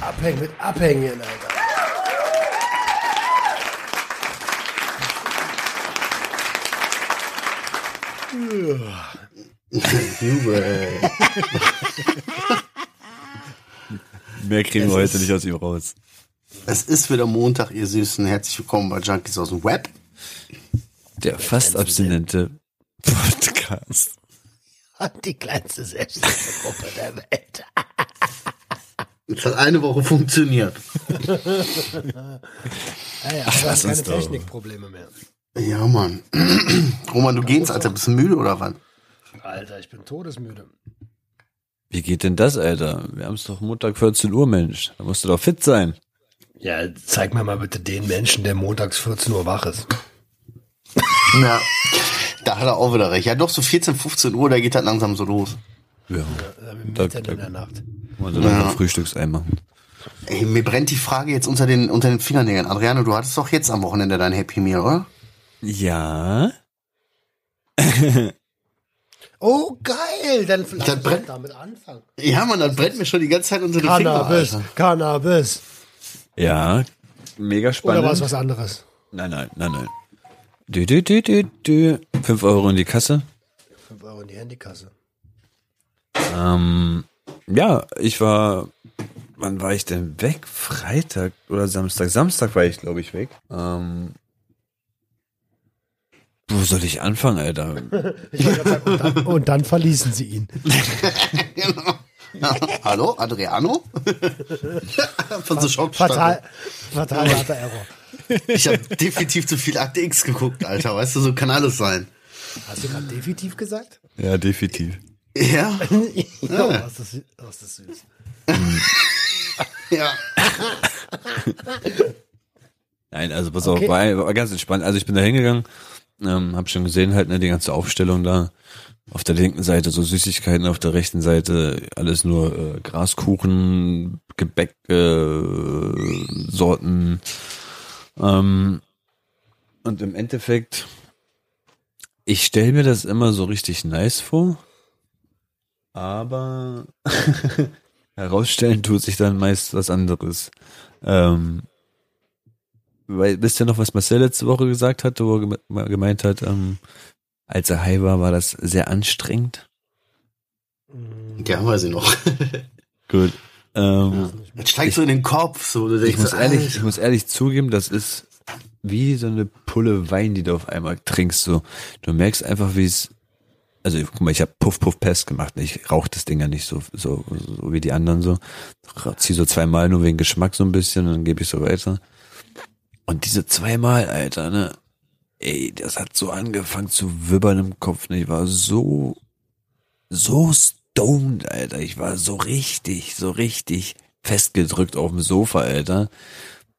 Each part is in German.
Abhängen mit Abhängen, Alter. Mehr kriegen wir heute nicht aus ihm raus. Es ist wieder Montag, ihr Süßen. Herzlich willkommen bei Junkies aus dem Web. Der fast abstinente Podcast. Die kleinste Selbsthilfegruppe der Welt. Es hat eine Woche funktioniert. Ah ja, aber lass keine. Technikprobleme mehr. Ja, Mann. Roman, du gehst, Alter. Bist du müde oder was? Alter, ich bin todesmüde. Wie geht denn das, Alter? Wir haben es doch Montag 14 Uhr, Mensch. Da musst du doch fit sein. Ja, zeig mir mal bitte den Menschen, der montags 14 Uhr wach ist. Ja. Da hat er auch wieder recht. Ja, doch, so 14, 15 Uhr, da geht das langsam so los. Ja. Da- da- in der Nacht. Wollen sie dann noch Frühstücksei machen. Ey, mir brennt die Frage jetzt unter den, unter den Fingernägeln. Adriano, du hattest doch jetzt am Wochenende dein Happy Meal, oder? Ja. Oh, geil! Dann Das uns brennt- damit anfangen. Ja, Mann, das brennt mir schon die ganze Zeit unter den Fingern. Cannabis, Alter. Cannabis. Ja. Mega Oder spannend. war es was anderes? Nein, nein, nein, nein. Dü, dü, dü, dü, dü. Fünf Euro in die Kasse. 5 Euro in die Handykasse. Ähm, ja, ich war, wann war ich denn weg? Freitag oder Samstag? Samstag war ich, glaube ich, weg. Ähm, wo soll ich anfangen, Alter? Ich sagen, und, dann, und dann verließen sie ihn. Genau. Hallo, Adriano? Von so Schockstarre. Fatal, fatal harter Error. Ich habe definitiv zu viel Akte X geguckt, Alter. Weißt du, so kann alles sein. Hast du gerade definitiv gesagt? Ja, definitiv. Ja, ja. Was ist, was ist süß. ja. Nein, also pass Okay. auf, war, war ganz entspannt. Also ich bin da hingegangen, ähm, hab schon gesehen halt, ne, die ganze Aufstellung da. Auf der linken Seite so Süßigkeiten, auf der rechten Seite alles nur äh, Graskuchen, Gebäck, äh, Sorten. Ähm, und im Endeffekt, ich stelle mir das immer so richtig nice vor, aber herausstellen tut sich dann meist was anderes. Ähm, weil, wisst ihr noch, was Marcel letzte Woche gesagt hatte, wo er gemeint hat, ähm, als er high war, war das sehr anstrengend? Ja, weiß ich noch. Gut. Ähm, Jetzt steigt so in den Kopf, so. Du ich denkst, muss so, ehrlich, ich muss ehrlich zugeben, das ist wie so eine Pulle Wein, die du auf einmal trinkst. So, du merkst einfach, wie es. Also guck mal, ich habe Puff Puff Pass gemacht. Ich rauche das Ding ja nicht so so so wie die anderen so. Zieh so zweimal nur wegen Geschmack so ein bisschen, dann gebe ich so weiter. Und diese zweimal, Alter, ne? Ey, das hat so angefangen zu wibbern im Kopf. Ne? Ich war so so stoned, Alter. Ich war so richtig, so richtig festgedrückt auf dem Sofa, Alter.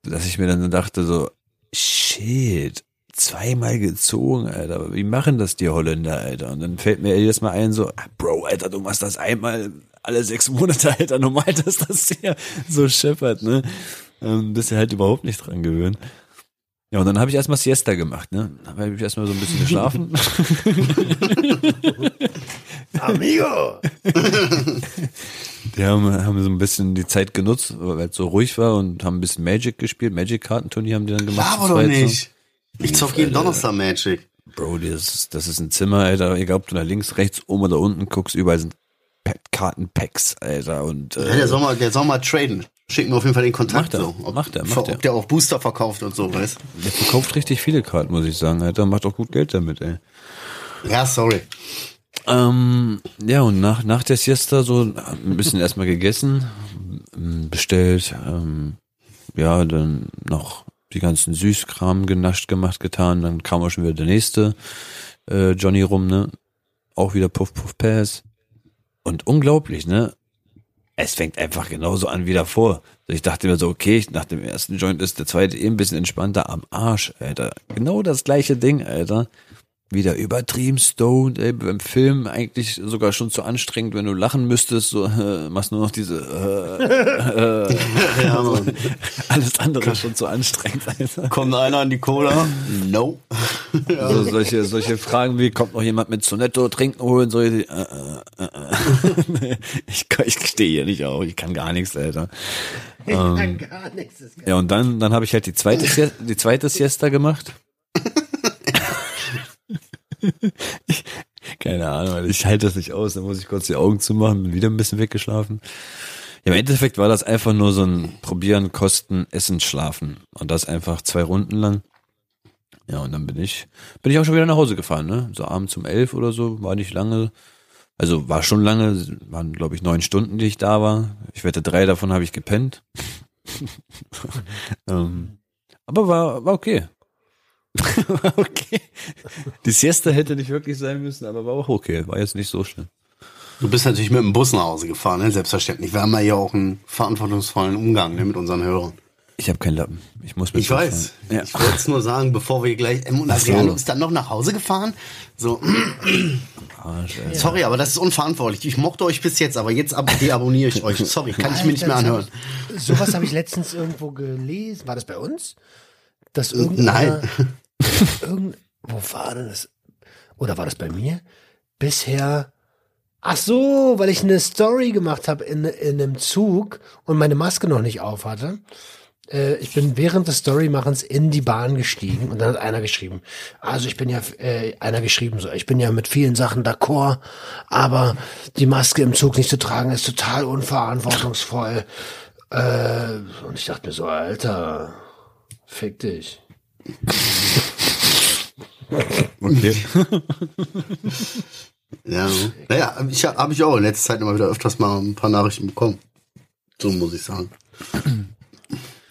Dass ich mir dann dachte so, shit, zweimal gezogen, Alter. Wie machen das die Holländer, Alter? Und dann fällt mir jedes Mal ein so, ah, Bro, Alter, du machst das einmal alle sechs Monate, Alter. Normal, dass das hier so scheppert, ne? Ähm, bist du halt überhaupt nicht dran gewöhnt. Ja, und dann habe ich erstmal Siesta gemacht, ne? Dann habe ich erstmal so ein bisschen geschlafen. Amigo! Die haben, haben so ein bisschen die Zeit genutzt, weil es so ruhig war und haben ein bisschen Magic gespielt. Magic-Kartenturnier haben die dann gemacht. Aber doch nicht. Ich zock jeden. Donnerstag Magic. Bro, das ist, das ist ein Zimmer, Alter. Egal, ob du nach links, rechts, oben oder unten guckst, überall sind Pa- Kartenpacks, Alter. Und Ja, äh, der soll mal, der soll mal traden. Schick mir auf jeden Fall den Kontakt. Macht er, so. Ob, macht er, macht ob er. der auch Booster verkauft und so, weißt der verkauft richtig viele Karten, muss ich sagen, Alter. Macht auch gut Geld damit, ey. Ja, sorry. Ähm, ja, und nach, nach der Siesta so ein bisschen erstmal gegessen, bestellt, ähm, ja, dann noch die ganzen Süßkram genascht, gemacht, getan, dann kam auch schon wieder der nächste äh, Johnny rum, ne? Auch wieder Puff Puff Pass. Und unglaublich, ne? Es fängt einfach genauso an wie davor. Ich dachte mir so, okay, nach dem ersten Joint ist der zweite eh ein bisschen entspannter am Arsch, Alter. Genau das gleiche Ding, Alter. Wieder übertrieben stoned, ey, beim Film eigentlich sogar schon zu anstrengend, wenn du lachen müsstest, so äh, machst nur noch diese äh, äh, Ja, alles andere ist schon zu anstrengend, Alter. Kommt einer an die Cola? No. Also solche, solche Fragen wie, kommt noch jemand mit Sonetto trinken holen? So, äh, äh, äh, äh. ich kann- ich stehe hier nicht auf, ich kann gar nichts, Alter. Ähm, Gar nichts. Ja, und dann, dann habe ich halt die zweite, die zweite Siesta gemacht. keine Ahnung, ich halte das nicht aus. Dann muss ich kurz die Augen zumachen, bin wieder ein bisschen weggeschlafen. Ja, im Endeffekt war das einfach nur so ein Probieren, Kosten, Essen, Schlafen. Und das einfach zwei Runden lang. Ja, und dann bin ich, bin ich auch schon wieder nach Hause gefahren, ne? So abends um elf oder so, war nicht lange. Also war schon lange, waren glaube ich neun Stunden, die ich da war. Ich wette, drei davon habe ich gepennt. ähm, aber war, war okay. okay. Die Siesta hätte nicht wirklich sein müssen, aber war auch okay. War jetzt nicht so schlimm. Du bist natürlich mit dem Bus nach Hause gefahren, ne? selbstverständlich. Wir haben ja hier auch einen verantwortungsvollen Umgang ne? mit unseren Hörern. Ich habe keinen Lappen. Ich muss mit Ich weiß. Ja. Ich wollte es nur sagen, bevor wir gleich. Ähm, und Adriano ist dann noch nach Hause gefahren. So, Arsch, ey. sorry, aber das ist unverantwortlich. Ich mochte euch bis jetzt, aber jetzt ab deabonniere ich euch. Sorry, kann ich mir nicht mehr anhören. Sowas habe ich letztens irgendwo gelesen. War das bei uns? Dass irgendeiner, Nein. Irgend, wo war denn das? Oder war das bei mir? Bisher. Ach so, weil ich eine Story gemacht habe in, in einem Zug und meine Maske noch nicht auf hatte. Äh, ich bin während des Storymachens in die Bahn gestiegen und dann hat einer geschrieben. Also ich bin ja, äh, einer geschrieben so, ich bin ja mit vielen Sachen d'accord, aber die Maske im Zug nicht zu tragen ist total unverantwortungsvoll. Äh, und ich dachte mir so, Alter, fick dich. Okay. Ja, naja, ich habe ich auch in letzter Zeit immer wieder öfters mal ein paar Nachrichten bekommen. So muss ich sagen.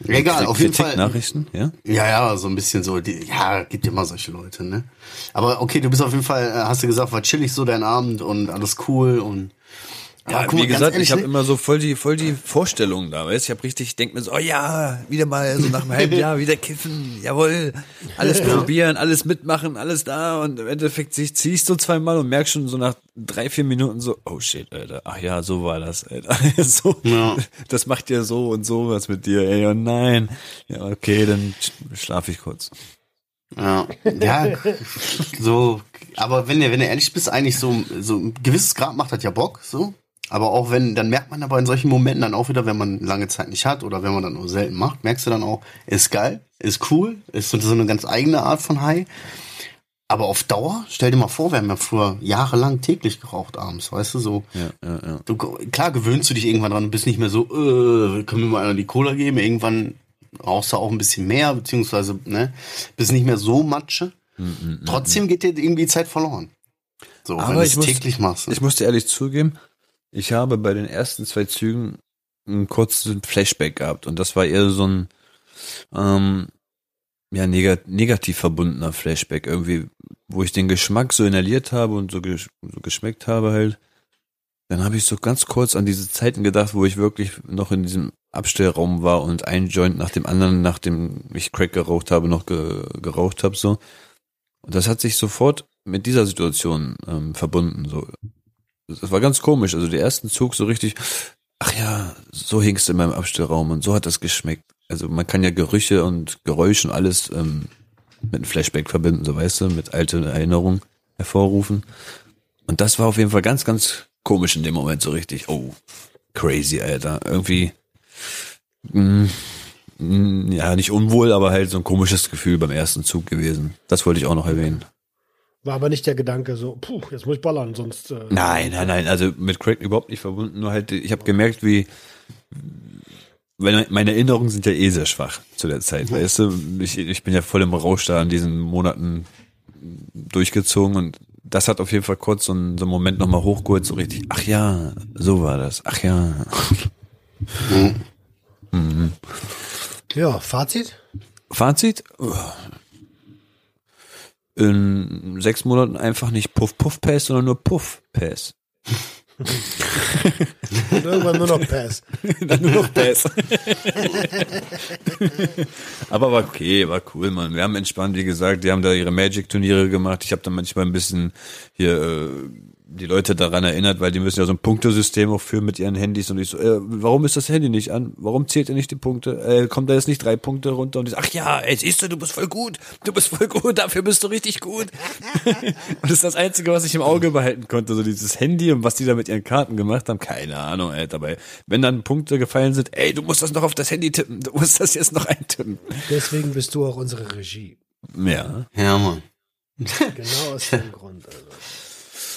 Egal, auf jeden Fall. Nachrichten, ja? Ja, ja, so ein bisschen so. Die, ja, gibt immer solche Leute, ne? Aber okay, du bist auf jeden Fall, äh, hast du gesagt, war chillig so dein Abend und alles cool und Ja, Aber guck wie gesagt, ehrlich, ich habe ne? immer so voll die, voll die Vorstellungen da, weißt? Ich habe richtig, ich denk mir so, oh ja, wieder mal so nach einem halben Jahr wieder kiffen, jawohl, alles probieren, alles mitmachen, alles da und im Endeffekt zieh- ziehst du zweimal und merkst schon so nach drei, vier Minuten so, oh shit, Alter, ach ja, so war das, Alter. so, Ja. Das macht ja so und so was mit dir, ey, oh nein. Ja, okay, dann sch- schlaf ich kurz. Ja, ja, so, aber wenn du, wenn du ehrlich bist, eigentlich so, so ein gewisses Grad macht das ja Bock, so. Aber auch wenn, dann merkt man aber in solchen Momenten dann auch wieder, wenn man lange Zeit nicht hat oder wenn man dann nur selten macht, merkst du dann auch, ist geil, ist cool, ist so, so eine ganz eigene Art von High. Aber auf Dauer, stell dir mal vor, wir haben ja früher jahrelang täglich geraucht abends, weißt du, so. Ja, ja, ja. Du, klar gewöhnst du dich irgendwann dran, du bist nicht mehr so, äh, können wir mal einer die Cola geben? Irgendwann rauchst du auch ein bisschen mehr, beziehungsweise, ne, bist nicht mehr so Matsche. Trotzdem geht dir irgendwie Zeit verloren. So, wenn Aber du ich es täglich machst. ne? Ich muss dir ehrlich zugeben, ich habe bei den ersten zwei Zügen einen kurzen Flashback gehabt und das war eher so ein ähm, ja, negat negativ verbundener Flashback irgendwie, wo ich den Geschmack so inhaliert habe und so, gesch so geschmeckt habe halt. Dann habe ich so ganz kurz an diese Zeiten gedacht, wo ich wirklich noch in diesem Abstellraum war und ein Joint nach dem anderen, nachdem ich Crack geraucht habe, noch ge geraucht habe so. Und das hat sich sofort mit dieser Situation ähm, verbunden. So, das war ganz komisch. Also der ersten Zug so richtig, ach ja, so hingst du in meinem Abstellraum und so hat das geschmeckt. Also man kann ja Gerüche und Geräusche und alles ähm, mit einem Flashback verbinden, so weißt du, mit alten Erinnerungen hervorrufen. Und das war auf jeden Fall ganz, ganz komisch in dem Moment so richtig. Oh, crazy, Alter. Irgendwie, mh, mh, ja, nicht unwohl, aber halt so ein komisches Gefühl beim ersten Zug gewesen. Das wollte ich auch noch erwähnen. War aber nicht der Gedanke so, puh, jetzt muss ich ballern, sonst. Äh, Nein, nein, nein, also mit Crack überhaupt nicht verbunden, nur halt, ich habe gemerkt, wie, weil meine Erinnerungen sind ja eh sehr schwach zu der Zeit, weißt du, ich, ich bin ja voll im Rausch da in diesen Monaten durchgezogen und das hat auf jeden Fall kurz so einen, so einen Moment nochmal hochgeholt, so richtig, ach ja, so war das, ach ja. Ja, Fazit? Fazit? In sechs Monaten einfach nicht Puff Puff Pass, sondern nur Puff Pass. Und irgendwann nur noch Pass. Dann nur noch Pass. Aber war okay, war cool, Mann. Wir haben entspannt, wie gesagt, die haben da ihre Magic-Turniere gemacht. Ich habe da manchmal ein bisschen hier äh, die Leute daran erinnert, weil die müssen ja so ein Punktesystem auch führen mit ihren Handys und ich so, äh, warum ist das Handy nicht an? Warum zählt ihr nicht die Punkte? Äh, kommt da jetzt nicht drei Punkte runter? Und ich so, ach ja, ey, siehst du, du bist voll gut, du bist voll gut, dafür bist du richtig gut. und das ist das Einzige, was ich im Auge behalten konnte, so dieses Handy und was die da mit ihren Karten gemacht haben, keine Ahnung, ey, dabei. Wenn dann Punkte gefallen sind, ey, du musst das noch auf das Handy tippen, du musst das jetzt noch eintippen. Deswegen bist du auch unsere Regie. Ja. Ja, Mann. Genau aus dem Grund. Also.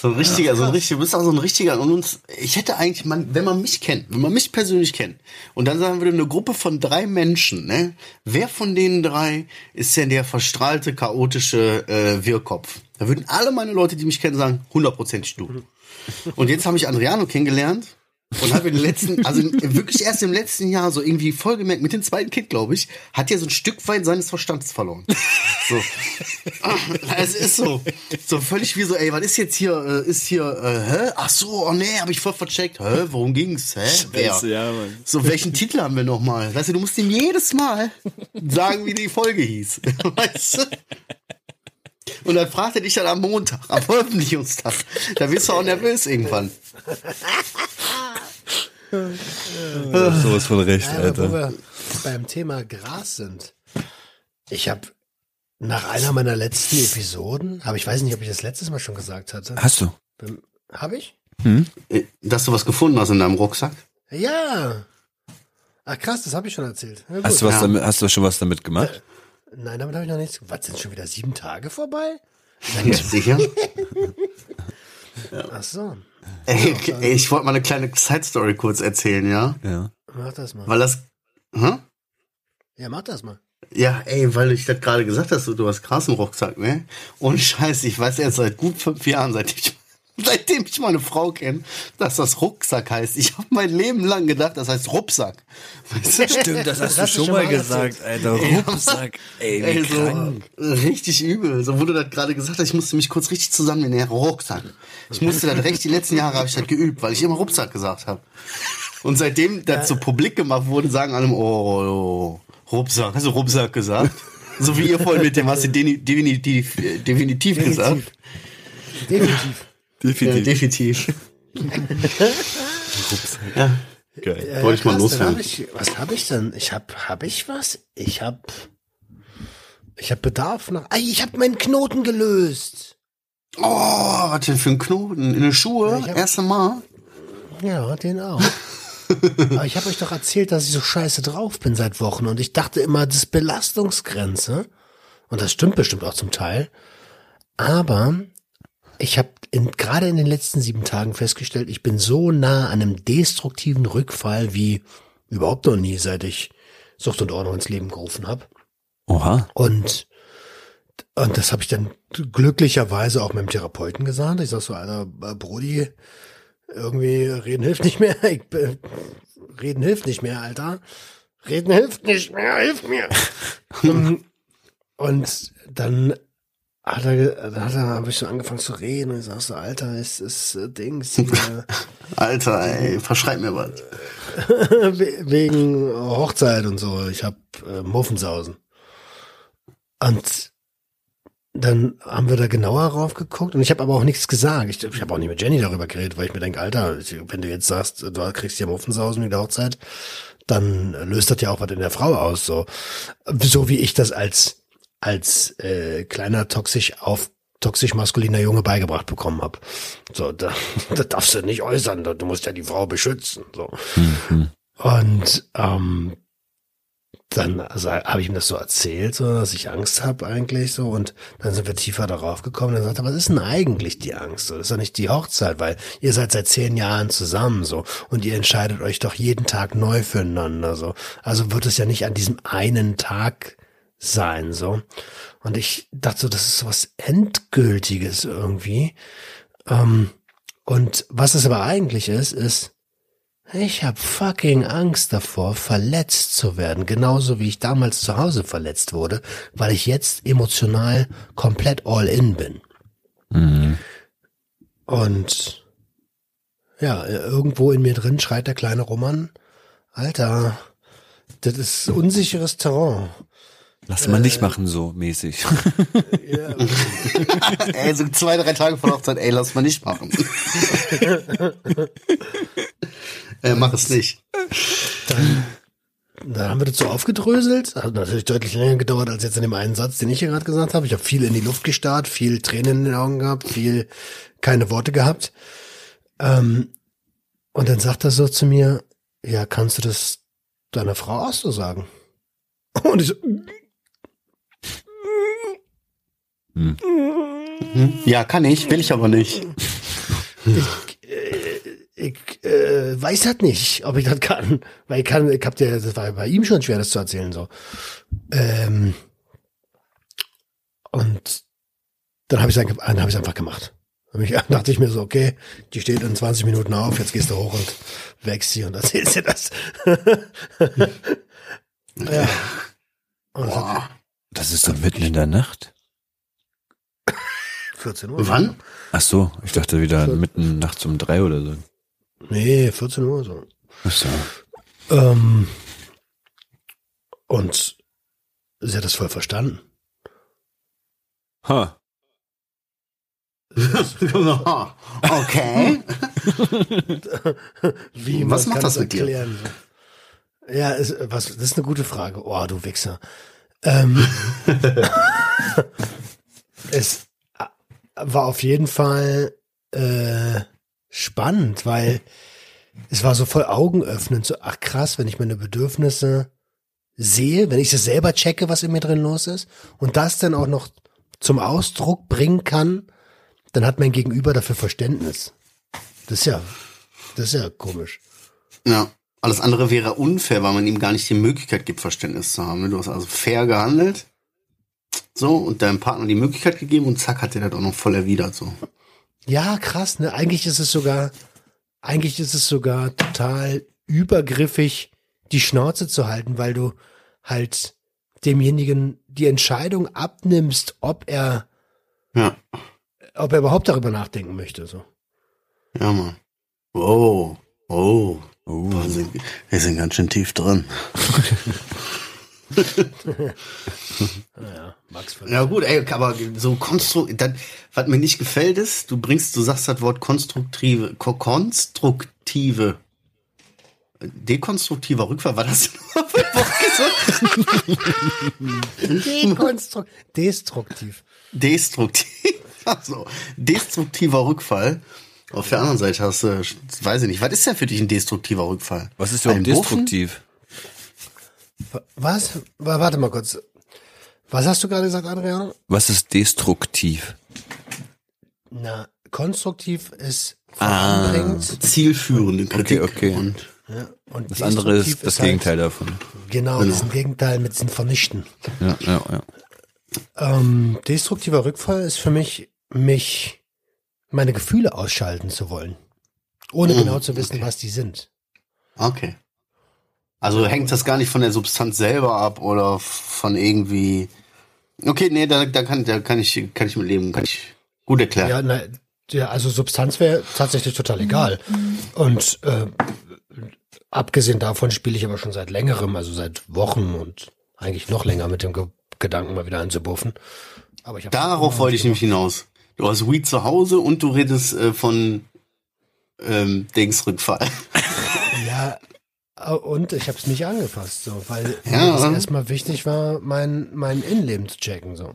So ein richtiger, so ein richtiger, du bist auch so ein richtiger. Und uns, ich hätte eigentlich, man, wenn man mich kennt, wenn man mich persönlich kennt, und dann sagen würde, eine Gruppe von drei Menschen, ne, wer von den drei ist denn der verstrahlte, chaotische äh, Wirrkopf? Da würden alle meine Leute, die mich kennen, sagen, hundertprozentig du. Und jetzt habe ich Adriano kennengelernt und habe in den letzten, also wirklich erst im letzten Jahr so irgendwie voll gemerkt, mit dem zweiten Kind, glaube ich, hat er so ein Stück weit seines Verstands verloren. So. es ist so. So völlig wie so, ey, was ist jetzt hier, äh, ist hier, äh, hä? Ach so, oh nee, habe ich voll vercheckt. Hä, worum ging's? Hä? Wer? ja, Mann. So, welchen Titel haben wir nochmal? Weißt du, du musst ihm jedes Mal sagen, wie die Folge hieß. Weißt du? Und dann fragt er dich dann am Montag, am Veröffentlichungstag. Da wirst du auch nervös irgendwann. Sowas von recht, Ja, aber wo Alter. wir beim Thema Gras sind. Ich habe nach einer meiner letzten Episoden, aber ich weiß nicht, ob ich das letztes Mal schon gesagt hatte. Hast du? Habe ich? Äh, Dass du was gefunden hast in deinem Rucksack? Ja. Ach krass, das habe ich schon erzählt. Ja, gut. Hast du was Ja. damit, hast du schon was damit gemacht? Nein, damit habe ich noch nichts. Was sind schon wieder sieben Tage vorbei? Sicher? Ach so, Ey, ey, ich wollte mal eine kleine Side-Story kurz erzählen, ja? Ja. mach das mal. Weil das. Hä? Ja, mach das mal. Ja, ey, weil ich das gerade gesagt hast, du, du hast krassen Rucksack, ne? Und scheiße, ich weiß jetzt seit gut fünf Jahren, seit ich, seitdem ich meine Frau kenne, dass das Rucksack heißt. Ich habe mein Leben lang gedacht, das heißt Rucksack. Weißt du? Stimmt, das hast Das du hast du schon schon mal gesagt, Alter. Rucksack. Ey, wie Ey, krank. so richtig übel. So wurde das gerade gesagt, ich musste mich kurz richtig zusammennehmen. Ja, Rucksack. Ich musste das recht, die letzten Jahre habe ich das geübt, weil ich immer Rucksack gesagt habe. Und seitdem das so publik gemacht wurde, sagen alle, oh, oh, Rucksack. Hast du Rucksack gesagt? So wie ihr vorhin mit dem, hast du deni- definitiv, definitiv gesagt. Definitiv. Ja, Definitiv. definitiv. Ja, Geil. Ja, Wollte ich mal loswerden. Hab ich, was habe ich denn? Ich habe, habe ich was? Ich habe, ich habe Bedarf nach. Ey, ich habe meinen Knoten gelöst. Oh, was denn für ein Knoten? In den Schuhe? hab- Erste Mal? Ja, den auch. Aber ich habe euch doch erzählt, dass ich so scheiße drauf bin seit Wochen und ich dachte immer, das ist Belastungsgrenze. Und das stimmt bestimmt auch zum Teil. Aber ich habe in, gerade in den letzten sieben Tagen festgestellt, ich bin so nah an einem destruktiven Rückfall wie überhaupt noch nie, seit ich Sucht und Ordnung ins Leben gerufen habe. Oha. Und, und das habe ich dann glücklicherweise auch meinem Therapeuten gesagt. Ich sag so, Alter, äh, Brody, irgendwie reden hilft nicht mehr. Ich, äh, reden hilft nicht mehr, Alter. Reden hilft nicht mehr, hilf mir. Und dann hat er, dann hat er, habe ich so angefangen zu reden und ich sag so, Alter, es ist äh, Dings hier, Alter, ey, verschreib mir was. We- wegen Hochzeit und so. Ich hab äh, Muffensausen. Und dann haben wir da genauer rauf geguckt und ich habe aber auch nichts gesagt. Ich, ich habe auch nicht mit Jenny darüber geredet, weil ich mir denke, Alter, wenn du jetzt sagst, du kriegst ja Muffensausen wegen der Hochzeit, dann löst das ja auch was in der Frau aus. So, so wie ich das als als äh, kleiner toxisch auf toxisch maskuliner Junge beigebracht bekommen habe. So, da, da darfst du nicht äußern, du musst ja die Frau beschützen. So. Und ähm, dann also, habe ich ihm das so erzählt, so, dass ich Angst habe eigentlich so. Und dann sind wir tiefer darauf gekommen. Dann sagt er, was ist denn eigentlich die Angst? So, das ist doch nicht die Hochzeit, weil ihr seid seit zehn Jahren zusammen so und ihr entscheidet euch doch jeden Tag neu füreinander so. Also wird es ja nicht an diesem einen Tag sein so. Und ich dachte so, das ist so was Endgültiges irgendwie. Ähm, und was es aber eigentlich ist, ist, ich habe fucking Angst davor, verletzt zu werden, genauso wie ich damals zu Hause verletzt wurde, weil ich jetzt emotional komplett all in bin. Und ja, irgendwo in mir drin schreit der kleine Roman, Alter, das ist unsicheres Terrain. Lass mal nicht machen, so mäßig. Ja, ey, so zwei, drei Tage vor der Hochzeit, ey, lass mal nicht machen. äh, mach es nicht. Da haben wir das so aufgedröselt. Hat natürlich deutlich länger gedauert als jetzt in dem einen Satz, den ich hier gerade gesagt habe. Ich habe viel in die Luft gestarrt, viel Tränen in den Augen gehabt, viel keine Worte gehabt. Ähm, und dann sagt er so zu mir, ja, kannst du das deiner Frau auch so sagen? Und ich so, Ja, kann ich, will ich aber nicht. ich äh, weiß halt nicht, ob ich das kann. Weil ich kann, ich hab dir, das war bei ihm schon schwer, das zu erzählen, so. Ähm, und dann habe ich dann hab ich's einfach gemacht. Ich, dachte ich mir so, okay, die steht in 20 Minuten auf, jetzt gehst du hoch und wächst sie und erzählst dir das. ja. Das hat. Das ist doch mitten in der Nacht. 14 Uhr. Wann? Ach so, ich dachte wieder mitten nachts um drei oder so. Nee, 14 Uhr so. Ach so. Ähm, und sie hat das voll verstanden. Ha. okay. Wie, Was macht das mit dir? Ja, ist, was, das ist eine gute Frage. Oh, du Wichser. Ähm, es war auf jeden Fall äh, spannend, weil es war so voll augenöffnend. So, ach krass, wenn ich meine Bedürfnisse sehe, wenn ich es selber checke, was in mir drin los ist und das dann auch noch zum Ausdruck bringen kann, dann hat mein Gegenüber dafür Verständnis. Das ist ja, das ist ja komisch. Ja. Alles andere wäre unfair, weil man ihm gar nicht die Möglichkeit gibt, Verständnis zu haben. Du hast also fair gehandelt. So, und deinem Partner die Möglichkeit gegeben und zack, hat er das auch noch voll erwidert, so. Ja, krass, ne? Eigentlich ist es sogar, eigentlich ist es sogar total übergriffig, die Schnauze zu halten, weil du halt demjenigen die Entscheidung abnimmst, ob er, Ja. ob er überhaupt darüber nachdenken möchte, so. Ja, Mann. Oh. Oh. Oh. Wir sind, wir sind ganz schön tief drin. Naja, Max Ja gut, ey, aber so konstruktiv, was mir nicht gefällt ist, du bringst, du sagst das Wort konstruktive, ko konstruktive, dekonstruktiver Rückfall, war das nur für ein Wort gesagt? Dekonstru- Destruktiv. Destruktiv, also destruktiver Rückfall. Auf der anderen Seite hast du, weiß ich nicht, was ist denn für dich ein destruktiver Rückfall? Was ist Buffen? destruktiv? Was? Wa- Warte mal kurz. Was hast du gerade gesagt, Adrian? Was ist destruktiv? Na, konstruktiv ist Ah. Zielführende Kritik okay. und Ja, und Das andere ist das halt- Gegenteil davon. Genau, das ist ein Gegenteil mit dem Vernichten. Ja, ja, ja. Ähm, destruktiver Rückfall ist für mich, mich meine Gefühle ausschalten zu wollen. Ohne Mhm, genau zu wissen, was die sind. Okay. Also hängt das gar nicht von der Substanz selber ab oder von irgendwie. Okay, nee, da, da, kann, da kann ich kann ich mit leben, kann ich gut erklären. Ja, na, ja also Substanz wäre tatsächlich total egal. Und äh, abgesehen davon spiele ich aber schon seit längerem, also seit Wochen und eigentlich noch länger mit dem Ge Gedanken, mal wieder einzubuffen. Aber ich hab Darauf wollte ich nämlich hinaus. Du hast Weed zu Hause und du redest äh, von ähm, Dingsrückfall. Und ich habe es nicht angefasst, so, weil Ja. es erstmal wichtig war, mein, mein Innenleben zu checken. So.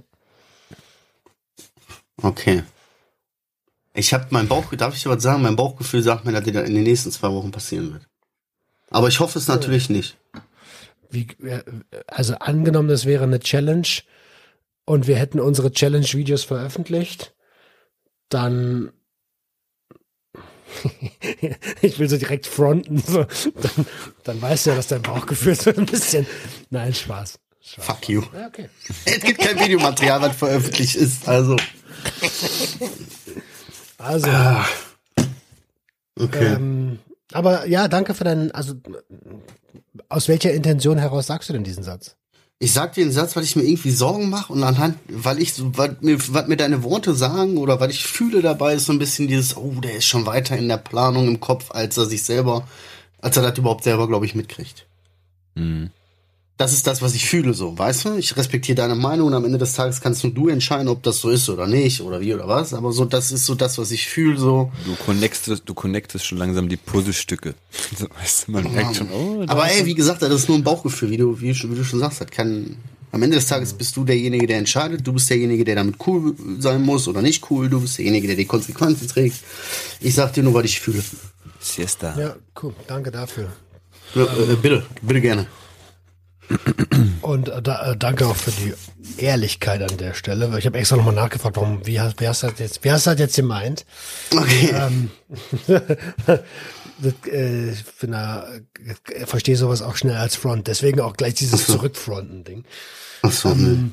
Okay. Ich habe mein Bauch, darf ich dir was sagen? Mein Bauchgefühl sagt mir, dass das in den nächsten zwei Wochen passieren wird. Aber ich hoffe es natürlich nicht. Wie, also angenommen, das wäre eine Challenge und wir hätten unsere Challenge-Videos veröffentlicht, dann ich will so direkt fronten, so. Dann, dann weißt du ja, dass dein Bauchgefühl so ein bisschen. Nein, Spaß. Spaß. Fuck you. Ja, okay. Es gibt kein Videomaterial, was veröffentlicht ist. Also. Also, Okay. ähm, aber ja, danke für deinen, also aus welcher Intention heraus sagst du denn diesen Satz? Ich sag dir einen Satz, weil ich mir irgendwie Sorgen mache und anhand, weil ich was mir, was mir deine Worte sagen oder weil ich fühle dabei, ist so ein bisschen dieses, oh, der ist schon weiter in der Planung im Kopf, als er sich selber, als er das überhaupt selber, glaube ich, mitkriegt. Mhm. Das ist das, was ich fühle, so, weißt du? Ich respektiere deine Meinung und am Ende des Tages kannst nur du entscheiden, ob das so ist oder nicht oder wie oder was. Aber so, das ist so das, was ich fühle, so. Du connectest, du connectest schon langsam die Puzzlestücke. So, weißt du, man merkt schon, oh, Aber ey, wie gesagt, das ist nur ein Bauchgefühl, wie du, wie, wie du schon sagst. Das kann, am Ende des Tages bist du derjenige, der entscheidet. Du bist derjenige, der damit cool sein muss oder nicht cool. Du bist derjenige, der die Konsequenzen trägt. Ich sag dir nur, was ich fühle. Siesta. Ja, cool. Danke dafür. Ja, äh, bitte, bitte gerne. Und äh, da, äh, danke auch für die Ehrlichkeit an der Stelle, weil ich habe extra nochmal nachgefragt, warum, wie, hast- wer hast das jetzt, wer hast das jetzt gemeint? Okay. Ähm, das, äh, ich bin da, äh, verstehe sowas auch schnell als Front, deswegen auch gleich dieses Zurückfronten-Ding. Ach so, ne.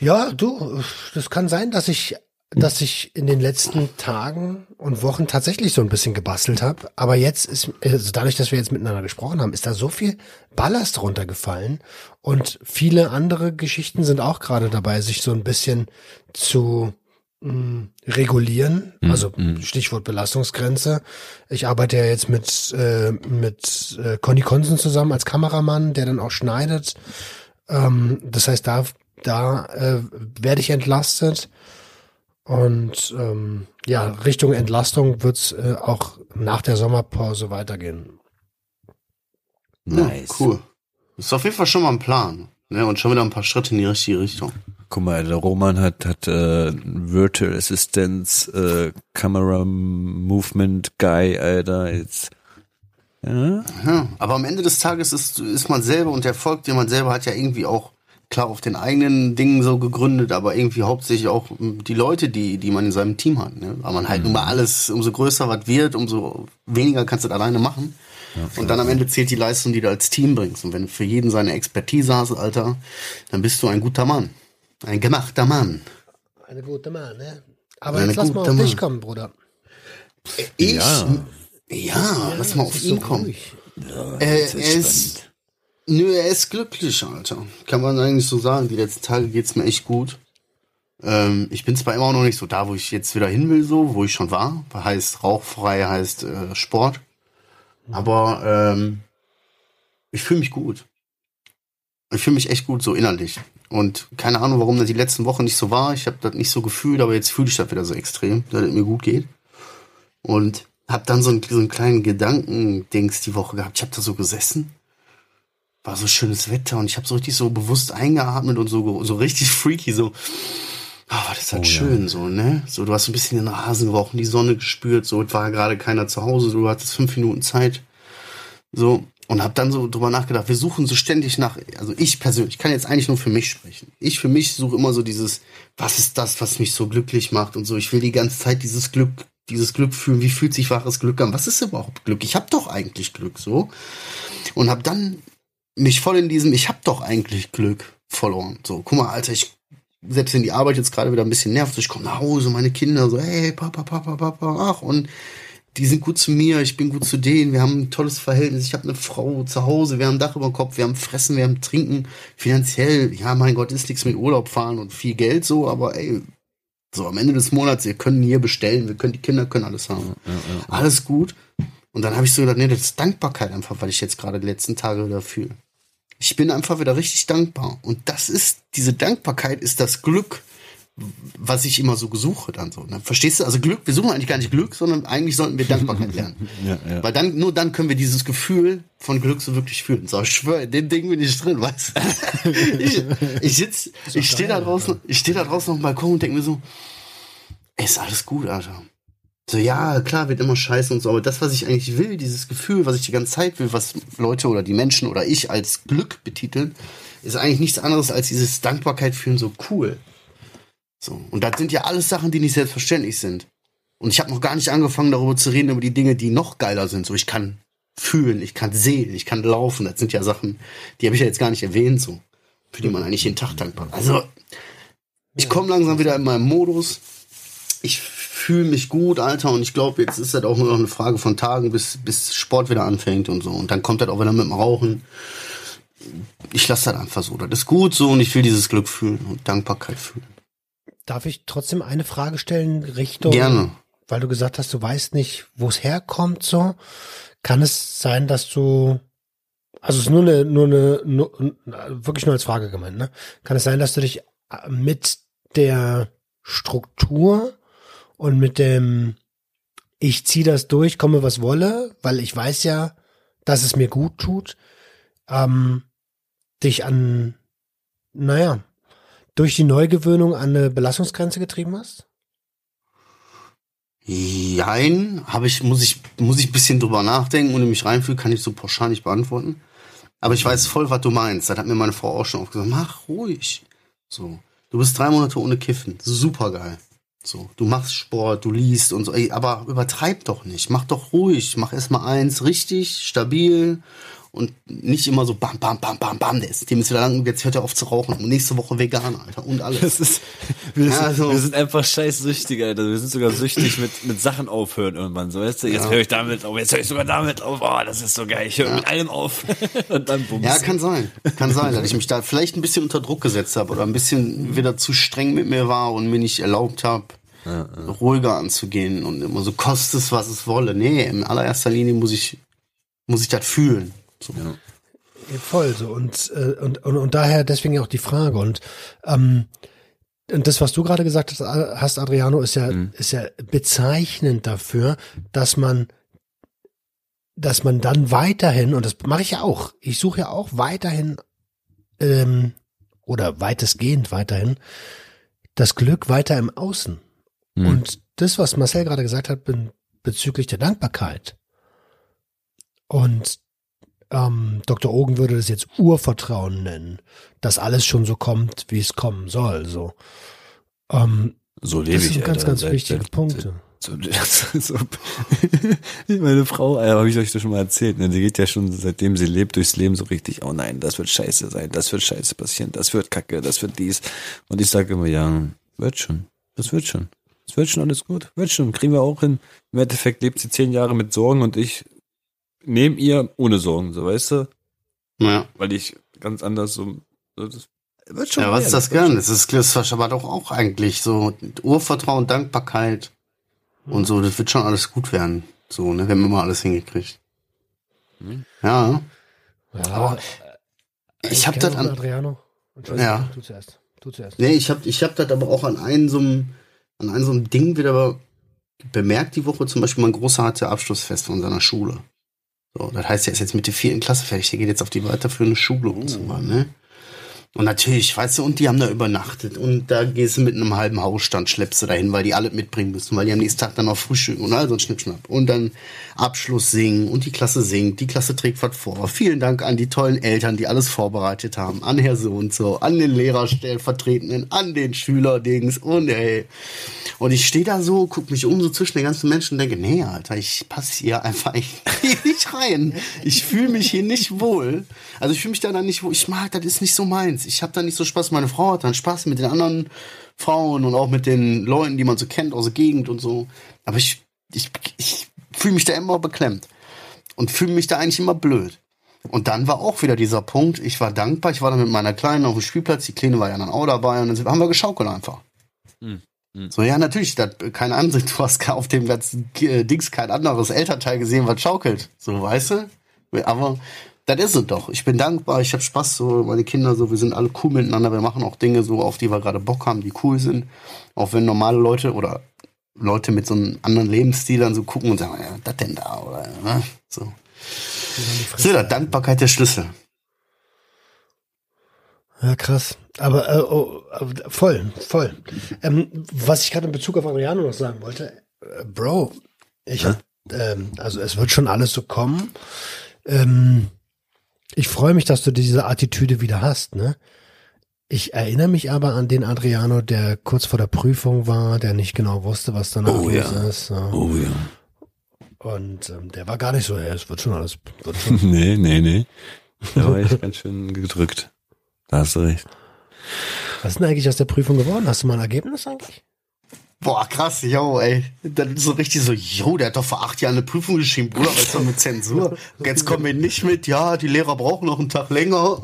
Ja, du, das kann sein, dass ich, dass ich in den letzten Tagen und Wochen tatsächlich so ein bisschen gebastelt habe. Aber jetzt ist, also dadurch, dass wir jetzt miteinander gesprochen haben, ist da so viel Ballast runtergefallen. Und viele andere Geschichten sind auch gerade dabei, sich so ein bisschen zu mh, regulieren. Also Stichwort Belastungsgrenze. Ich arbeite ja jetzt mit, äh, mit äh, Conny Konsen zusammen als Kameramann, der dann auch schneidet. Ähm, das heißt, da, da äh, werde ich entlastet. Und ähm, ja, Richtung Entlastung wird's äh, auch nach der Sommerpause weitergehen. Nice. Ja, cool. Ist auf jeden Fall schon mal ein Plan. Ne? Und schon wieder ein paar Schritte in die richtige Richtung. Guck mal, der Roman hat, hat äh, Virtual Assistance, äh, Camera Movement Guy, Alter, jetzt. Ja? Ja, aber am Ende des Tages ist, ist man selber und der Erfolg, den man selber hat, ja irgendwie auch klar auf den eigenen Dingen so gegründet, aber irgendwie hauptsächlich auch die Leute, die, die man in seinem Team hat. Ne? Weil man halt nun mal alles, umso größer was wird, umso weniger kannst du das alleine machen. und dann am Ende zählt die Leistung, die du als Team bringst. Und wenn du für jeden seine Expertise hast, Alter, dann bist du ein guter Mann. Ein gemachter Mann. Eine gute Mann, ne? Aber Eine jetzt lass mal auf dich kommen, Bruder. Ich? Ja. Ja, lass mal auf ihn so kommen. ruhig. Äh, er ist, nö, er ist glücklich, Alter. Kann man eigentlich so sagen. Die letzten Tage geht's mir echt gut. Ähm, ich bin zwar immer noch nicht so da, wo ich jetzt wieder hin will, so, wo ich schon war. Heißt rauchfrei, heißt äh, Sport. Aber ähm, ich fühle mich gut. Ich fühle mich echt gut, so innerlich. Und keine Ahnung, warum das die letzten Wochen nicht so war. Ich habe das nicht so gefühlt, aber jetzt fühle ich das wieder so extrem, dass es mir gut geht. Und hab dann so einen, so einen kleinen Gedankendings die Woche gehabt. Ich habe da so gesessen. War so schönes Wetter und ich habe so richtig so bewusst eingeatmet und so, so richtig freaky, so. Ah, war das halt schön, so, ne? So, du hast so ein bisschen den Rasen gerochen, die Sonne gespürt, so, es war gerade keiner zu Hause, du hattest fünf Minuten Zeit. So, und hab dann so drüber nachgedacht, wir suchen so ständig nach, also ich persönlich, ich kann jetzt eigentlich nur für mich sprechen. Ich für mich suche immer so dieses, was ist das, was mich so glücklich macht und so. Ich will die ganze Zeit dieses Glück, dieses Glück fühlen. Wie fühlt sich wahres Glück an? Was ist überhaupt Glück? Ich hab doch eigentlich Glück, so. Und hab dann mich voll in diesem, ich hab doch eigentlich Glück verloren. So, guck mal, Alter, ich selbst wenn die Arbeit jetzt gerade wieder ein bisschen nervt, ich komme nach Hause, meine Kinder so, hey, Papa, Papa, Papa, ach, und die sind gut zu mir, ich bin gut zu denen, wir haben ein tolles Verhältnis, ich habe eine Frau zu Hause, wir haben ein Dach über dem Kopf, wir haben Fressen, wir haben Trinken, finanziell, ja, mein Gott, ist nichts mit Urlaub fahren und viel Geld so, aber ey, so am Ende des Monats, wir können hier bestellen, wir können, die Kinder können alles haben. Alles gut. Und dann habe ich so gedacht, nee, das ist Dankbarkeit einfach, weil ich jetzt gerade die letzten Tage wieder fühle. Ich bin einfach wieder richtig dankbar. Und das ist, diese Dankbarkeit ist das Glück, was ich immer so gesuche dann so. Ne? Verstehst du? Also Glück, wir suchen eigentlich gar nicht Glück, sondern eigentlich sollten wir Dankbarkeit lernen. Ja, ja. Weil dann, nur dann können wir dieses Gefühl von Glück so wirklich fühlen. So, ich schwöre, in dem Ding bin ich drin, weißt du? ich, ich sitz, ich stehe da draußen, ich stehe da draußen auf dem Balkon und denke mir so, ey, ist alles gut, Alter. So, ja, klar, wird immer scheiße und so, aber das, was ich eigentlich will, dieses Gefühl, was ich die ganze Zeit will, was Leute oder die Menschen oder ich als Glück betiteln, ist eigentlich nichts anderes als dieses Dankbarkeit fühlen, so cool. So, und das sind ja alles Sachen, die nicht selbstverständlich sind. Und ich habe noch gar nicht angefangen, darüber zu reden, über die Dinge, die noch geiler sind. So, ich kann fühlen, ich kann sehen, ich kann laufen. Das sind ja Sachen, die habe ich ja jetzt gar nicht erwähnt, so. Für die man eigentlich jeden Tag dankbar ist. Also, ich komme langsam wieder in meinen Modus. Ich fühle mich gut, Alter, und ich glaube, jetzt ist das auch nur noch eine Frage von Tagen, bis, bis Sport wieder anfängt und so. Und dann kommt das auch wieder mit dem Rauchen. ich lasse das einfach so. Das ist gut so und ich will dieses Glück fühlen und Dankbarkeit fühlen. Darf ich trotzdem eine Frage stellen Richtung? Gerne. Weil du gesagt hast, du weißt nicht, wo es herkommt, so. Kann es sein, dass du, also es ist nur eine, nur eine, nur, wirklich nur als Frage gemeint, ne? Kann es sein, dass du dich mit der Struktur und mit dem, ich ziehe das durch, komme was wolle, weil ich weiß ja, dass es mir gut tut, ähm, dich an, naja, durch die Neugewöhnung an eine Belastungsgrenze getrieben hast? Jein, habe ich, muss ich, muss ich ein bisschen drüber nachdenken und mich reinfühlen, kann ich so pauschal nicht beantworten. Aber ich weiß voll, was du meinst. Das hat mir meine Frau auch schon oft gesagt. Mach ruhig. So. Du bist drei Monate ohne Kiffen. Super geil. So. Du machst Sport, du liest und so. Ey, aber übertreib doch nicht. Mach doch ruhig. Mach erst mal eins richtig, stabil und nicht immer so bam, bam, bam, bam, bam, der ist, dem ist wieder lang, jetzt hört er auf zu rauchen und nächste Woche vegan, Alter, und alles. Das ist, wir, Ja, sind, so. wir sind einfach scheiß süchtig, Alter. Wir sind sogar süchtig mit, mit Sachen aufhören irgendwann. So, weißt du, jetzt Ja. höre ich damit auf, jetzt höre ich sogar damit auf. Oh, das ist so geil. Ich höre mit allem auf. Und dann bums. Ja, kann sein. Kann sein, dass ich mich da vielleicht ein bisschen unter Druck gesetzt habe oder ein bisschen wieder zu streng mit mir war und mir nicht erlaubt habe, ruhiger anzugehen und immer so kostet es, was es wolle. Nee, in allererster Linie muss ich, muss ich das fühlen. So. Ja. Voll so und, äh, und, und, und daher deswegen auch die Frage und ähm, und das, was du gerade gesagt hast, hast Adriano, ist ja, ist ja bezeichnend dafür, dass man, dass man dann weiterhin, und das mache ich ja auch, ich suche ja auch weiterhin, ähm, oder weitestgehend weiterhin, das Glück weiter im Außen. Mhm. Und das, was Marcel gerade gesagt hat be bezüglich der Dankbarkeit. Und ähm, Dr. Ogen würde das jetzt Urvertrauen nennen, dass alles schon so kommt, wie es kommen soll. So, ähm, So lebe das ich, sind ganz, Alter, ganz seit- wichtige seit- Punkte. So, so, meine Frau, äh, habe ich euch das schon mal erzählt, ne? die geht ja schon seitdem sie lebt durchs Leben so richtig, oh nein, das wird scheiße sein, das wird scheiße passieren, das wird kacke, das wird dies. Und ich sage immer, ja, wird schon, das wird schon. Das wird schon alles gut, wird schon, kriegen wir auch hin. Im Endeffekt lebt sie zehn Jahre mit Sorgen und ich neben ihr ohne Sorgen, so weißt du, Ja. weil ich ganz anders so, so das wird schon. Ja, was ist das gern? Das ist, das ist aber doch auch eigentlich so Urvertrauen, Dankbarkeit und so. Das wird schon alles gut werden. So, ne, wenn man mal alles hingekriegt. Mhm. Ja. Ja, Aber ich hab kenn das an- Adriano. Ja. Du zuerst. Du zuerst. Nee, ich hab, ich hab das aber auch an einem so einem, an einem so einem Ding wieder bemerkt die Woche. Zum Beispiel mein Großer hatte Abschlussfest von seiner Schule. So, das heißt, er ist jetzt mit der vierten Klasse fertig. Der geht jetzt auf die weiterführende Schule und so, ne? Und natürlich, weißt du, und die haben da übernachtet und da gehst du mit einem halben Hausstand, schleppst du dahin, weil die alle mitbringen müssen, weil die am nächsten Tag dann noch frühstücken und all so ein Schnippschnapp. Und dann Abschluss singen und die Klasse singt, die Klasse trägt was vor. Vielen Dank an die tollen Eltern, die alles vorbereitet haben, an Herr so und so, an den Lehrerstellvertretenden, an den Schülerdings und ey. Und ich stehe da so, guck mich um so zwischen den ganzen Menschen und denke, nee, Alter, ich passe hier einfach nicht rein. Ich fühle mich hier nicht wohl. Also ich fühle mich da dann nicht wohl. Ich mag, das ist nicht so meins. Ich habe da nicht so Spaß. Meine Frau hat dann Spaß mit den anderen Frauen und auch mit den Leuten, die man so kennt aus der Gegend und so. Aber ich, ich, ich fühle mich da immer beklemmt und fühle mich da eigentlich immer blöd. Und dann war auch wieder dieser Punkt, ich war dankbar, ich war dann mit meiner Kleinen auf dem Spielplatz, die Kleine war ja dann auch dabei und dann haben wir geschaukelt einfach. Hm, hm. So, ja, natürlich, das, keine Ahnung, du hast auf dem ganzen äh, Dings kein anderes Elternteil gesehen, was schaukelt. So, weißt du? Aber das ist es doch. Ich bin dankbar, ich habe Spaß, so, meine Kinder, so, wir sind alle cool miteinander, wir machen auch Dinge so, auf die wir gerade Bock haben, die cool sind. Auch wenn normale Leute oder Leute mit so einem anderen Lebensstil dann so gucken und sagen, ja, was denn da? Oder, ne? So. So, da, Dankbarkeit der Schlüssel. Ja, krass. Aber äh, oh, äh, voll, voll. Ähm, was ich gerade in Bezug auf Adriano noch sagen wollte, äh, Bro, ich hab, ähm, also es wird schon alles so kommen. Ähm, ich freue mich, dass du diese Attitüde wieder hast, ne? Ich erinnere mich aber an den Adriano, der kurz vor der Prüfung war, der nicht genau wusste, was danach Oh, los ja. ist. So. Oh ja. Und ähm, der war gar nicht so, es wird schon alles, wird schon. Nee, nee, nee. Da war ich ganz schön gedrückt. Da hast du recht. Was ist denn eigentlich aus der Prüfung geworden? Hast du mal ein Ergebnis eigentlich? Boah, krass, yo, ey. Dann so richtig so, yo, der hat doch vor acht Jahren eine Prüfung geschrieben, Bruder, was ist mit Zensur? Und jetzt kommen wir nicht mit, ja, die Lehrer brauchen noch einen Tag länger.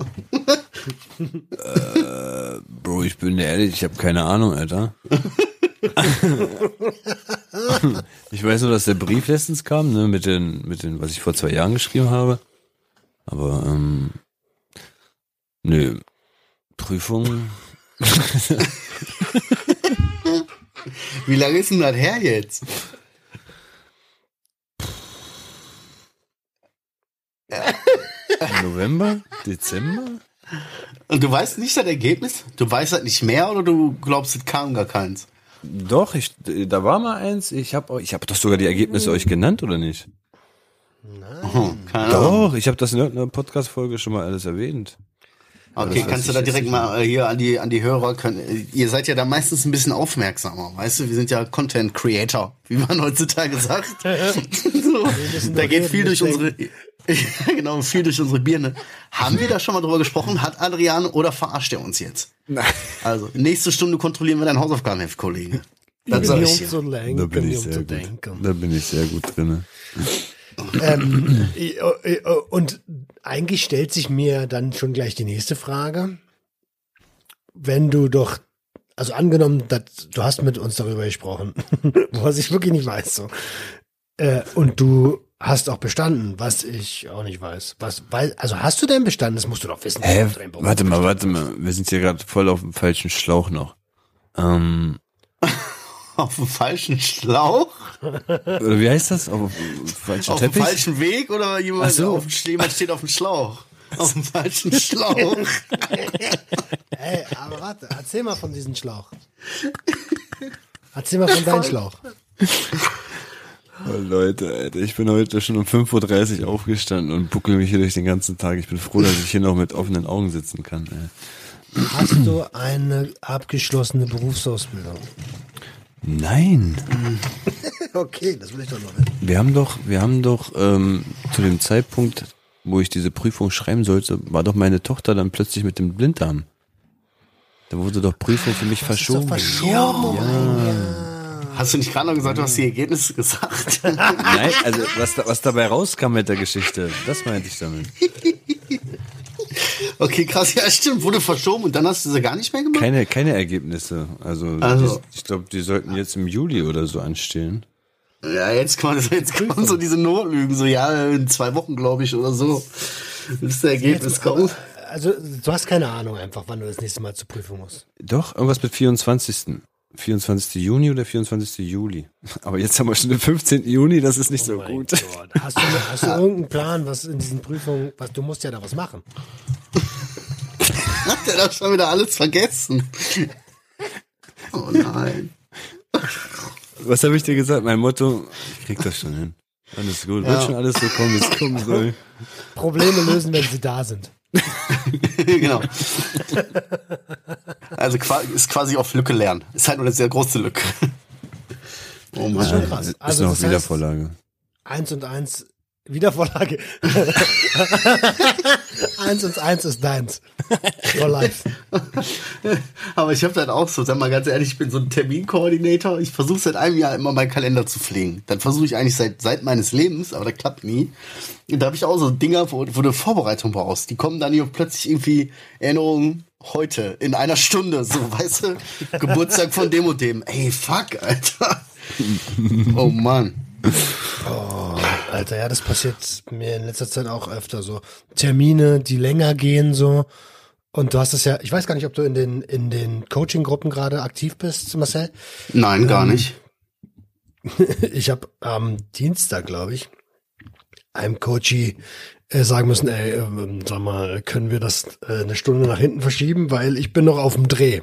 Bro, ich bin ehrlich, ich habe keine Ahnung, Alter. ich weiß nur, dass der Brief letztens kam, ne, mit den, mit den, was ich vor zwei Jahren geschrieben habe. Aber, ähm, nö, Prüfung, Wie lange ist denn das her jetzt? November, Dezember? Und du weißt nicht das Ergebnis? Du weißt das nicht mehr oder du glaubst, es kam gar keins? Doch, ich, da war mal eins. Ich habe, ich habe doch sogar die Ergebnisse euch genannt, oder nicht? Oh, keine Ahnung. Doch, ich habe das in irgendeiner Podcast-Folge schon mal alles erwähnt. Okay, kannst du da direkt mal äh, hier an die, an die Hörer, können, äh, ihr seid ja da meistens ein bisschen aufmerksamer, weißt du, wir sind ja Content Creator, wie man heutzutage sagt. so, da geht viel durch unsere, genau, viel durch unsere Birne. Haben wir da schon mal drüber gesprochen? Hat Adrian oder verarscht er uns jetzt? Nein. Also, nächste Stunde kontrollieren wir dein Hausaufgabenheft, Kollege. Das um ich dir. zu Da lenken, bin ich um sehr gut. Da bin ich sehr gut drinne. Ähm, äh, äh, und eigentlich stellt sich mir dann schon gleich die nächste Frage. Wenn du doch, also angenommen, dass, du hast mit uns darüber gesprochen, was ich wirklich nicht weiß, so. Äh, und du hast auch bestanden, was ich auch nicht weiß. Was, weil, also hast du denn bestanden? Das musst du doch wissen. Hä? Beruf Warte mal, warte mal. Wir sind hier gerade voll auf dem falschen Schlauch noch. Ähm, Auf dem falschen Schlauch? oder wie heißt das? Auf dem falschen Auf dem falschen Weg oder jemand, so. auf jemand steht auf dem Schlauch? Auf dem falschen Schlauch. Ey, aber warte, erzähl mal von diesem Schlauch. Erzähl mal von deinem Schlauch. Oh, Leute, Alter, ich bin heute schon um 5.30 Uhr aufgestanden und buckel mich hier durch den ganzen Tag. Ich bin froh, dass ich hier noch mit offenen Augen sitzen kann. Ey. Hast du eine abgeschlossene Berufsausbildung? Nein. Okay, das will ich doch noch wissen. Wir haben doch, wir haben doch ähm, zu dem Zeitpunkt, wo ich diese Prüfung schreiben sollte, war doch meine Tochter dann plötzlich mit dem Blinddarm. Da wurde doch Prüfung für mich verschoben. Verschoben um ein Jahr. Hast du nicht gerade noch gesagt, du hast die Ergebnisse gesagt? Nein, also was, da, was dabei rauskam mit der Geschichte, das meinte ich damit. Okay, krass, ja stimmt, wurde verschoben und dann hast du sie gar nicht mehr gemacht? Keine, keine Ergebnisse. Also, Also- die, ich glaube, die sollten jetzt im Juli oder so anstehen. Ja, jetzt kommen, jetzt kommen so diese Notlügen, so ja, in zwei Wochen, glaube ich, oder so. Das Ergebnis kommt. Also, du hast keine Ahnung einfach, wann du das nächste Mal zur Prüfung musst. Doch, irgendwas mit 24. 24. Juni oder 24. Juli. Aber jetzt haben wir schon den 15. Juni, das ist nicht so Oh Mein gut. Gott. Hast du, hast du irgendeinen Plan, was in diesen Prüfungen, was, du musst ja da was machen. Hat der da schon wieder alles vergessen? Oh nein. Was habe ich dir gesagt? Mein Motto, ich krieg das schon hin. Alles gut. Wird schon alles so kommen, wie es kommen soll. Probleme lösen, wenn sie da sind. genau. Also ist quasi auf Lücke lernen. Ist halt nur eine sehr große Lücke. Oh ist schon Mann. krass. Ist Also, noch das wieder heißt, Vorlage. Eins und eins, Wiedervorlage. eins und eins ist deins. For life. Aber ich habe dann auch so, sag mal ganz ehrlich, ich bin so ein Terminkoordinator. Ich versuche seit einem Jahr immer meinen Kalender zu pflegen. Dann versuche ich eigentlich seit, seit meines Lebens, aber das klappt nie. Und da habe ich auch so Dinger, wo, wo du Vorbereitung brauchst. Die kommen dann hier plötzlich irgendwie Erinnerungen heute, in einer Stunde, so, weißt du? Geburtstag von dem und dem. Ey, fuck, Alter. Oh Mann. Alter, ja, das passiert mir in letzter Zeit auch öfter so. Termine, die länger gehen so. Und du hast es ja, ich weiß gar nicht, ob du in den, in den Coaching-Gruppen gerade aktiv bist, Marcel. Nein, gar nicht. Ich habe am Dienstag, glaube ich, einem Coachy äh, sagen müssen, ey, ähm, sag mal, können wir das äh, eine Stunde nach hinten verschieben, weil ich bin noch auf dem Dreh.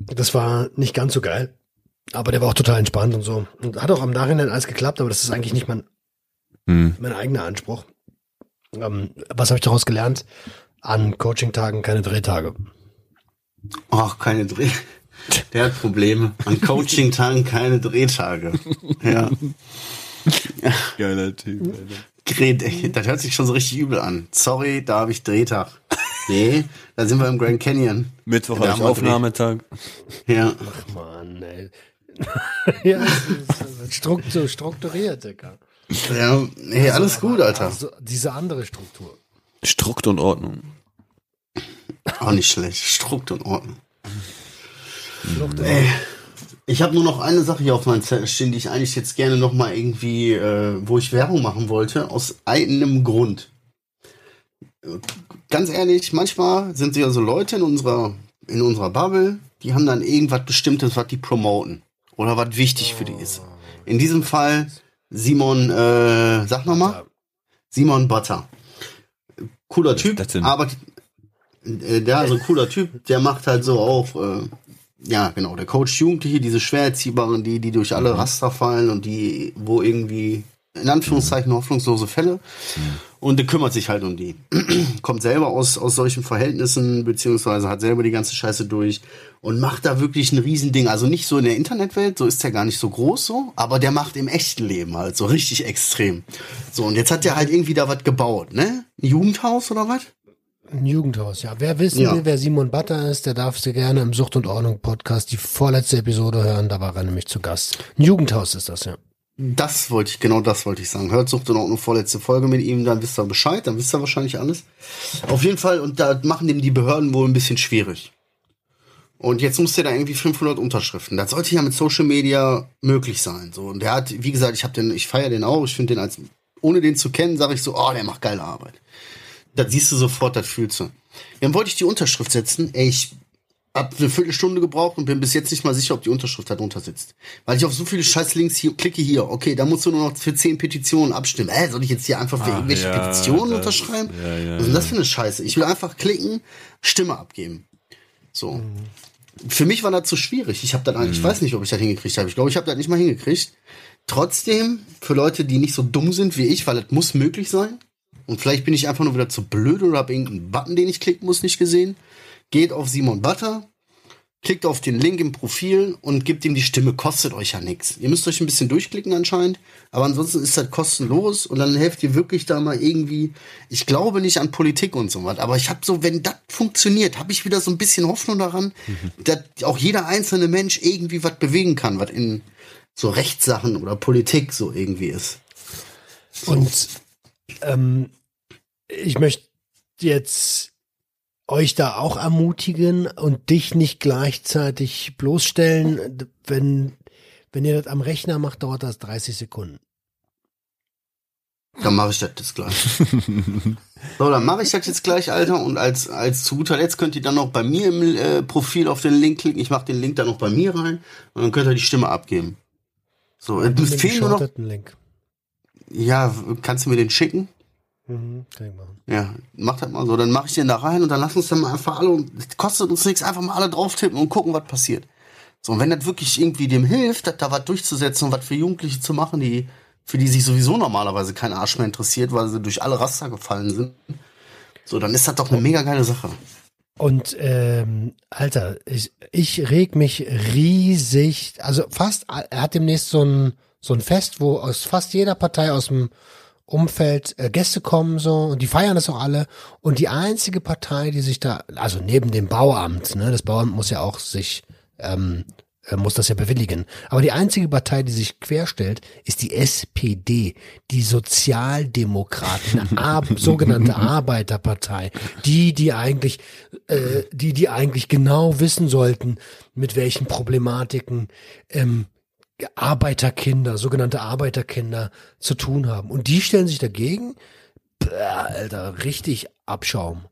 Das war nicht ganz so geil. Aber der war auch total entspannt und so. Und hat auch am Nachhinein alles geklappt, aber das ist eigentlich nicht mein, Hm. mein eigener Anspruch. Ähm, was habe ich daraus gelernt? An Coaching-Tagen keine Drehtage. Ach, keine Dreh. Der hat Probleme. An Coaching-Tagen keine Drehtage. Ja. Geiler Typ, Alter. Das hört sich schon so richtig übel an. Sorry, da habe ich Drehtag. Nee, da sind wir im Grand Canyon. Mittwoch wir Aufnahmetag. Ja. Mann, ey. ja, struktur, strukturiert, Digga. Ja, hey, alles gut, Alter. Also, diese andere Struktur. Strukt und Ordnung. Auch nicht schlecht. Strukt und Ordnung. Flucht Ey, ich habe nur noch eine Sache hier auf meinem Zettel stehen, die ich eigentlich jetzt gerne noch mal irgendwie, äh, wo ich Werbung machen wollte, aus einem Grund. Ganz ehrlich, manchmal sind ja so Leute in unserer, in unserer Bubble, die haben dann irgendwas Bestimmtes, was die promoten. Oder was wichtig für die ist. In diesem Fall Simon, äh, sag noch mal. Simon Butter. Cooler Typ, arbeitet, äh, der also cooler Typ, der macht halt so auch, äh, ja genau, der Coach Jugendliche, diese schwer erziehbaren, die, die durch alle Raster fallen und die, wo irgendwie, in Anführungszeichen, hoffnungslose Fälle. Und der kümmert sich halt um die. Kommt selber aus, aus solchen Verhältnissen, beziehungsweise hat selber die ganze Scheiße durch und macht da wirklich ein Riesending. Also nicht so in der Internetwelt, so ist der gar nicht so groß so, aber der macht im echten Leben halt so richtig extrem. So, und jetzt hat der halt irgendwie da was gebaut, ne? Ein Jugendhaus oder was? Ein Jugendhaus, ja. Wer wissen Ja. will, wer Simon Butter ist, der darf sehr gerne im Sucht und Ordnung Podcast die vorletzte Episode hören. Da war er nämlich zu Gast. Ein Jugendhaus ist das, ja. Das wollte ich, genau das wollte ich sagen. Hört Sucht und Ordnung vorletzte Folge mit ihm, dann wisst ihr Bescheid, dann wisst ihr wahrscheinlich alles. Auf jeden Fall, und da machen dem die Behörden wohl ein bisschen schwierig. Und jetzt muss der da irgendwie 500 Unterschriften. Das sollte ja mit Social Media möglich sein. So und der hat, wie gesagt, ich habe den, ich feiere den auch. Ich finde den als, ohne den zu kennen, sage ich so, oh, der macht geile Arbeit. Das siehst du sofort, das fühlst du. Dann wollte ich die Unterschrift setzen. Ey, ich hab eine Viertelstunde gebraucht und bin bis jetzt nicht mal sicher, ob die Unterschrift da drunter sitzt. Weil ich auf so viele scheiß Links hier klicke hier. Okay, da musst du nur noch für zehn Petitionen abstimmen. Äh, soll ich jetzt hier einfach für Ah, irgendwelche ja, Petitionen das- unterschreiben? ja, ja, Was ist denn das für eine Scheiße? Ich will einfach klicken, Stimme abgeben. So. Für mich war das zu schwierig. Ich habe dann, Mhm. ich weiß nicht, ob ich das hingekriegt habe. Ich glaube, ich habe das nicht mal hingekriegt. Trotzdem, für Leute, die nicht so dumm sind wie ich, weil das muss möglich sein. Und vielleicht bin ich einfach nur wieder zu blöd oder habe irgendeinen Button, den ich klicken muss, nicht gesehen. Geht auf Simon Butter, klickt auf den Link im Profil und gebt ihm die Stimme. Kostet euch ja nichts. Ihr müsst euch ein bisschen durchklicken anscheinend, aber ansonsten ist das kostenlos und dann helft ihr wirklich da mal irgendwie. Ich glaube nicht an Politik und so was, aber ich habe so, wenn das funktioniert, habe ich wieder so ein bisschen Hoffnung daran, dass auch jeder einzelne Mensch irgendwie was bewegen kann, was in so Rechtssachen oder Politik so irgendwie ist. Und ähm, ich möchte jetzt euch da auch ermutigen und dich nicht gleichzeitig bloßstellen. Wenn, wenn ihr das am Rechner macht, dauert das 30 Sekunden. Dann mache ich das jetzt gleich. so, dann mache ich das jetzt gleich, Alter. Und als, als zu guter Letzt könnt ihr dann noch bei mir im äh, Profil auf den Link klicken. Ich mache den Link dann noch bei mir rein und dann könnt ihr die Stimme abgeben. So, du Den fehlen nur noch. Link. Ja, kannst du mir den schicken? Mhm, kann ich machen. Ja, mach das mal so. Dann mache ich den da rein und dann lass uns dann mal einfach alle und kostet uns nichts, einfach mal alle drauf tippen und gucken, was passiert. So, und wenn das wirklich irgendwie dem hilft, da was durchzusetzen und was für Jugendliche zu machen, die, für die sich sowieso normalerweise kein Arsch mehr interessiert, weil sie durch alle Raster gefallen sind, so, dann ist das doch eine mega geile Sache. Und ähm, Alter, ich, ich reg mich riesig. Also fast, er hat demnächst so ein, so ein Fest, wo aus fast jeder Partei aus dem Umfeld äh, Gäste kommen so und die feiern das auch alle. Und die einzige Partei, die sich da, also neben dem Bauamt, ne, das Bauamt muss ja auch sich ähm, äh, muss das ja bewilligen. Aber die einzige Partei, die sich querstellt, ist die SPD, die Sozialdemokraten, Ar sogenannte Arbeiterpartei, die, die eigentlich, äh, die, die eigentlich genau wissen sollten, mit welchen Problematiken ähm, Arbeiterkinder, sogenannte Arbeiterkinder zu tun haben. Und die stellen sich dagegen. Bäh, Alter, richtig Abschaum.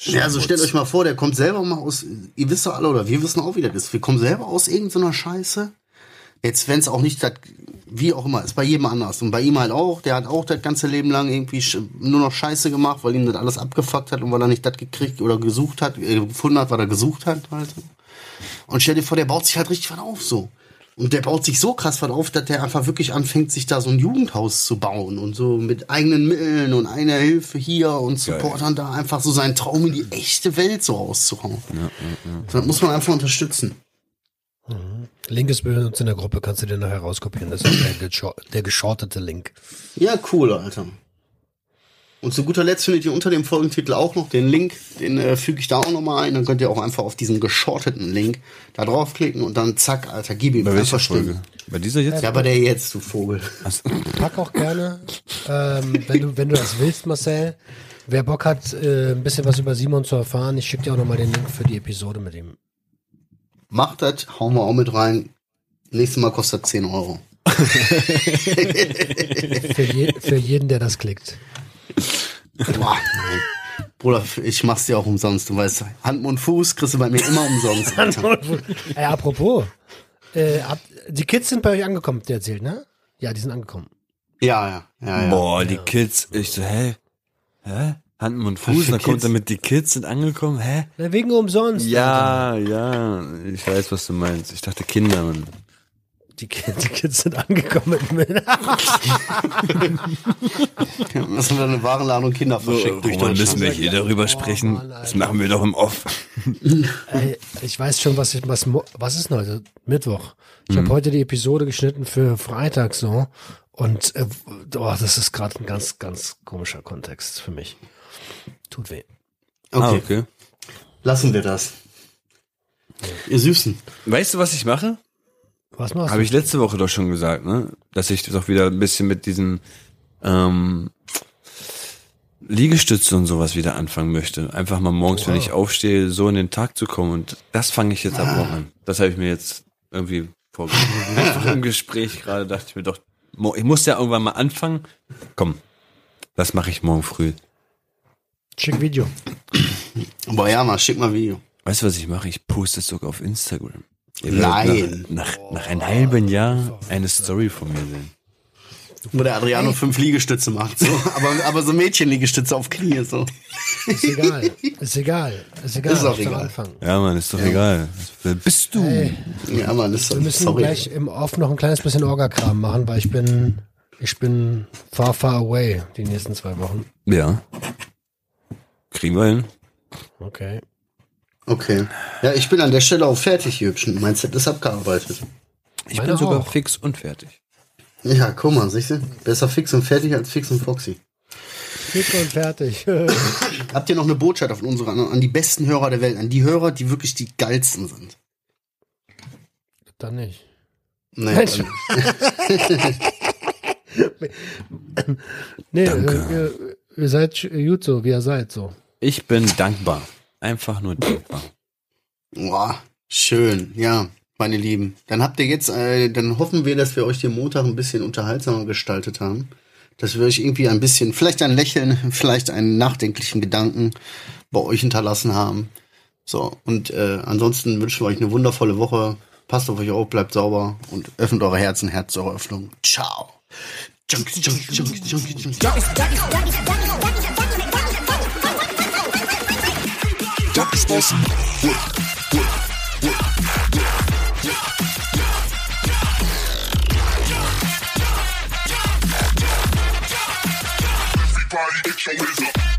Ja, also stellt euch mal vor, der kommt selber mal aus, ihr wisst doch alle, oder wir wissen auch, wie das ist. Wir kommen selber aus irgendeiner Scheiße. Jetzt, wenn es auch nicht, das, wie auch immer, ist bei jedem anders. Und bei ihm halt auch, der hat auch das ganze Leben lang irgendwie nur noch Scheiße gemacht, weil ihm das alles abgefuckt hat und weil er nicht das gekriegt oder gesucht hat, äh, gefunden hat, was er gesucht hat halt. Und stell dir vor, der baut sich halt richtig was auf so. Und der baut sich so krass was auf, dass der einfach wirklich anfängt, sich da so ein Jugendhaus zu bauen und so mit eigenen Mitteln und einer Hilfe hier und Supportern da einfach so seinen Traum in die echte Welt so auszuhauen. Das muss man einfach unterstützen. Link ist bei uns in der Gruppe, kannst du dir nachher rauskopieren. Das ist der geschortete Link. Ja, cool, Alter. Und zu guter Letzt findet ihr unter dem Folgentitel auch noch den Link, den äh, füge ich da auch nochmal ein. Dann könnt ihr auch einfach auf diesen geschorteten Link da draufklicken und dann zack, Alter, gib ihm Bei welcher einfach Stimmen. Folge? Bei dieser jetzt? Ja, bei der jetzt, du Vogel. Pack auch gerne, ähm, wenn, du, wenn du das willst, Marcel. Wer Bock hat, äh, ein bisschen was über Simon zu erfahren, ich schicke dir auch nochmal den Link für die Episode mit ihm. Macht das, hauen wir auch mit rein. Nächstes Mal kostet 10 Euro. Für, je, für jeden, der das klickt. Boah, nein. Bruder, ich mach's dir auch umsonst, du weißt. Hand, Mund, Fuß kriegst du bei mir immer umsonst. Alter. Ey, apropos, äh, die Kids sind bei euch angekommen, der erzählt, ne? Ja, die sind angekommen. Ja, ja, ja, ja. Boah, die Kids. Ich so, hä? Hä? Hand und Fuß, dann kommt Kids? damit, die Kids sind angekommen, hä? Na, wegen umsonst. Ja, ja, ich weiß, was du meinst. Ich dachte Kinder, Mann. Die, Ki- die Kids sind angekommen. Mit, Das sind eine Warenladung Kinder verschickt durch Roman, müssen wir hier darüber sprechen? Das machen wir doch im Off. Ey, ich weiß schon, was ich, was, was ist denn heute? Mittwoch. Ich habe heute die Episode geschnitten für Freitag so. Und äh, oh, das ist gerade ein ganz, ganz komischer Kontext für mich. Tut weh. Ah, Okay, okay. lassen wir das. Ihr Süßen. Weißt du, was ich mache? Was machst Habe ich letzte Woche doch schon gesagt, ne? Dass ich doch wieder ein bisschen mit diesen ähm, Liegestütze und sowas wieder anfangen möchte. Einfach mal morgens, wenn ich aufstehe, so in den Tag zu kommen. Und das fange ich jetzt ab morgen an. Das habe ich mir jetzt irgendwie vorgestellt. Einfach im Gespräch gerade dachte ich mir doch, ich muss ja irgendwann mal anfangen. Komm, das mache ich morgen früh. Schick Video. Boah, ja, mal, schick mal Video. Weißt du, was ich mache? Ich poste es sogar auf Instagram. Nein. Nach, nach, nach einem halben Jahr eine Story von mir sehen. Wo der Adriano fünf Liegestütze macht, so. Aber, aber so Mädchenliegestütze auf Knie, so. Ist egal. Ist egal. Ist egal. Ist auch egal. Ja, Mann, ist doch egal. Wer bist du? Ey, Ja, Mann, ist wir müssen sorry. gleich im Off noch ein kleines bisschen Orga-Kram machen, weil ich bin, ich bin far, far away die nächsten zwei Wochen. Ja. Kriegen wir hin. Okay. Okay. Ja, ich bin an der Stelle auch fertig, ihr Hübschen. Mein Set ist abgearbeitet. Ich Meine bin sogar auch. fix und fertig. Ja, guck mal, siehst du? Besser fix und fertig als fix und foxy. Fix und fertig. Habt ihr noch eine Botschaft auf unsere, an die besten Hörer der Welt, an die Hörer, die wirklich die geilsten sind? Dann nicht. Nee, Mensch. Nee, Danke. äh, ihr, ihr seid gut so, wie ihr seid so. Ich bin dankbar. Einfach nur dankbar. Boah, schön, ja, meine Lieben. Dann habt ihr jetzt, äh, dann hoffen wir, dass wir euch den Montag ein bisschen unterhaltsamer gestaltet haben. Dass wir euch irgendwie ein bisschen, vielleicht ein Lächeln, vielleicht einen nachdenklichen Gedanken bei euch hinterlassen haben. So, und äh, ansonsten wünschen wir euch eine wundervolle Woche. Passt auf euch auf, bleibt sauber und öffnet eure Herzen, Herz zur Öffnung. Ciao. Junkies, Junkies, Junkies, Junkies, Junkies. That is awesome. Work, work, work, work, work. Everybody, get your hands up.